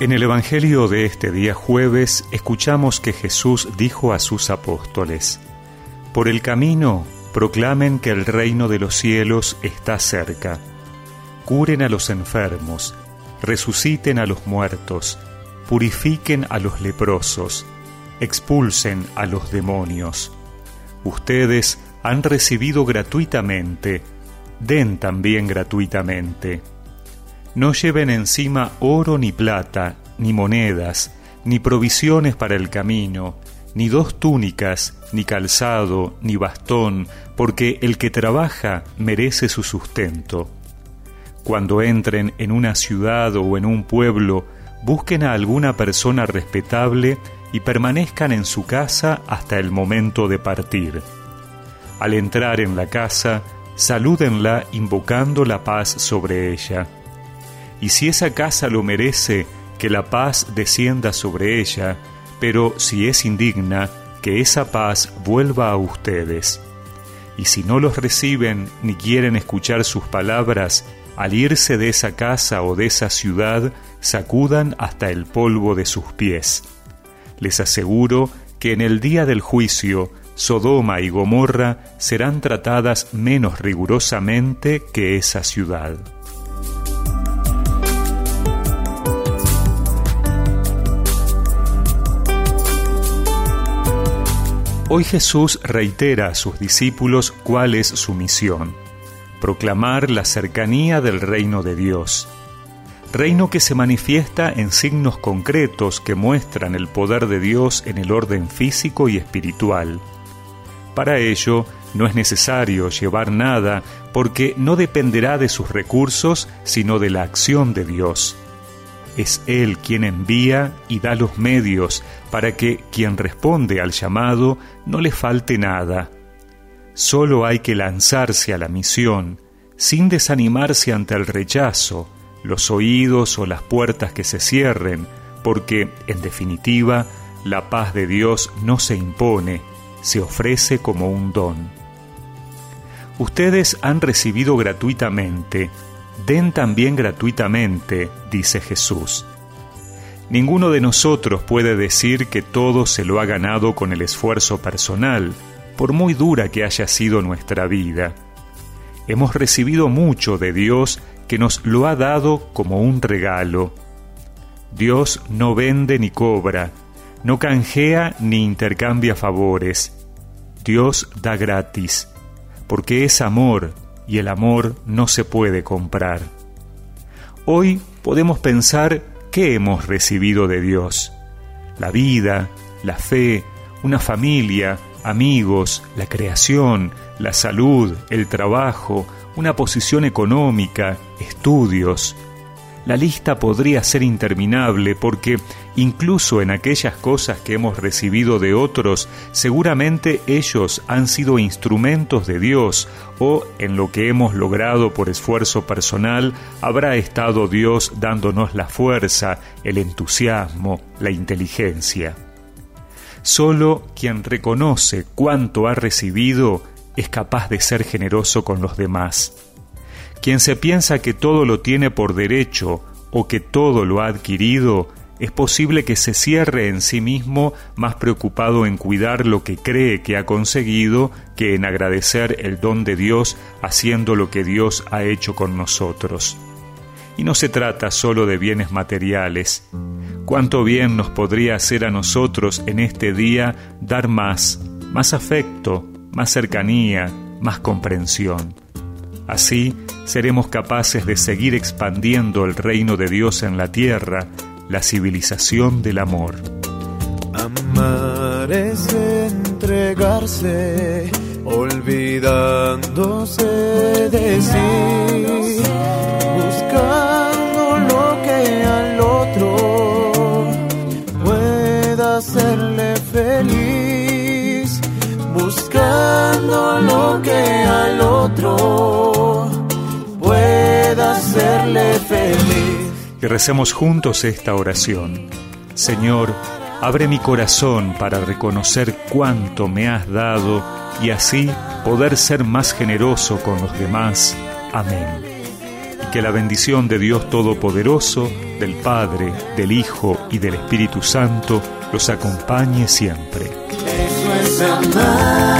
En el Evangelio de este día jueves escuchamos que Jesús dijo a sus apóstoles, Por el camino proclamen que el reino de los cielos está cerca, curen a los enfermos, resuciten a los muertos, purifiquen a los leprosos, expulsen a los demonios. Ustedes han recibido gratuitamente, den también gratuitamente. No lleven encima oro ni plata, ni monedas, ni provisiones para el camino, ni dos túnicas, ni calzado, ni bastón, porque el que trabaja merece su sustento. Cuando entren en una ciudad o en un pueblo, busquen a alguna persona respetable y permanezcan en su casa hasta el momento de partir. Al entrar en la casa, salúdenla invocando la paz sobre ella y si esa casa lo merece, que la paz descienda sobre ella, pero si es indigna, que esa paz vuelva a ustedes. Y si no los reciben ni quieren escuchar sus palabras, al irse de esa casa o de esa ciudad, sacudan hasta el polvo de sus pies. Les aseguro que en el día del juicio, Sodoma y Gomorra serán tratadas menos rigurosamente que esa ciudad. Hoy Jesús reitera a sus discípulos cuál es su misión, proclamar la cercanía del reino de Dios, reino que se manifiesta en signos concretos que muestran el poder de Dios en el orden físico y espiritual. Para ello, no es necesario llevar nada porque no dependerá de sus recursos, sino de la acción de Dios. Es Él quien envía y da los medios para que quien responde al llamado no le falte nada. Solo hay que lanzarse a la misión, sin desanimarse ante el rechazo, los oídos o las puertas que se cierren, porque, en definitiva, la paz de Dios no se impone, se ofrece como un don. Ustedes han recibido gratuitamente, den también gratuitamente, dice Jesús. Ninguno de nosotros puede decir que todo se lo ha ganado con el esfuerzo personal, por muy dura que haya sido nuestra vida. Hemos recibido mucho de Dios que nos lo ha dado como un regalo. Dios no vende ni cobra, no canjea ni intercambia favores. Dios da gratis, porque es amor y el amor no se puede comprar. Hoy podemos pensar ¿qué hemos recibido de Dios? La vida, la fe, una familia, amigos, la creación, la salud, el trabajo, una posición económica, estudios, la lista podría ser interminable porque incluso en aquellas cosas que hemos recibido de otros, seguramente ellos han sido instrumentos de Dios o en lo que hemos logrado por esfuerzo personal habrá estado Dios dándonos la fuerza, el entusiasmo, la inteligencia. Solo quien reconoce cuánto ha recibido es capaz de ser generoso con los demás. Quien se piensa que todo lo tiene por derecho o que todo lo ha adquirido, es posible que se cierre en sí mismo más preocupado en cuidar lo que cree que ha conseguido que en agradecer el don de Dios haciendo lo que Dios ha hecho con nosotros. Y no se trata solo de bienes materiales. Cuánto bien nos podría hacer a nosotros en este día dar más, más afecto, más cercanía, más comprensión. Así seremos capaces de seguir expandiendo el reino de Dios en la tierra, la civilización del amor. Amar es entregarse, olvidándose de sí, buscando lo que al otro pueda hacerle feliz, buscando lo que al otro que recemos juntos esta oración. Señor, abre mi corazón para reconocer cuánto me has dado y así poder ser más generoso con los demás. Amén. y que la bendición de Dios Todopoderoso, del Padre, del Hijo y del Espíritu Santo los acompañe siempre. Eso es amar.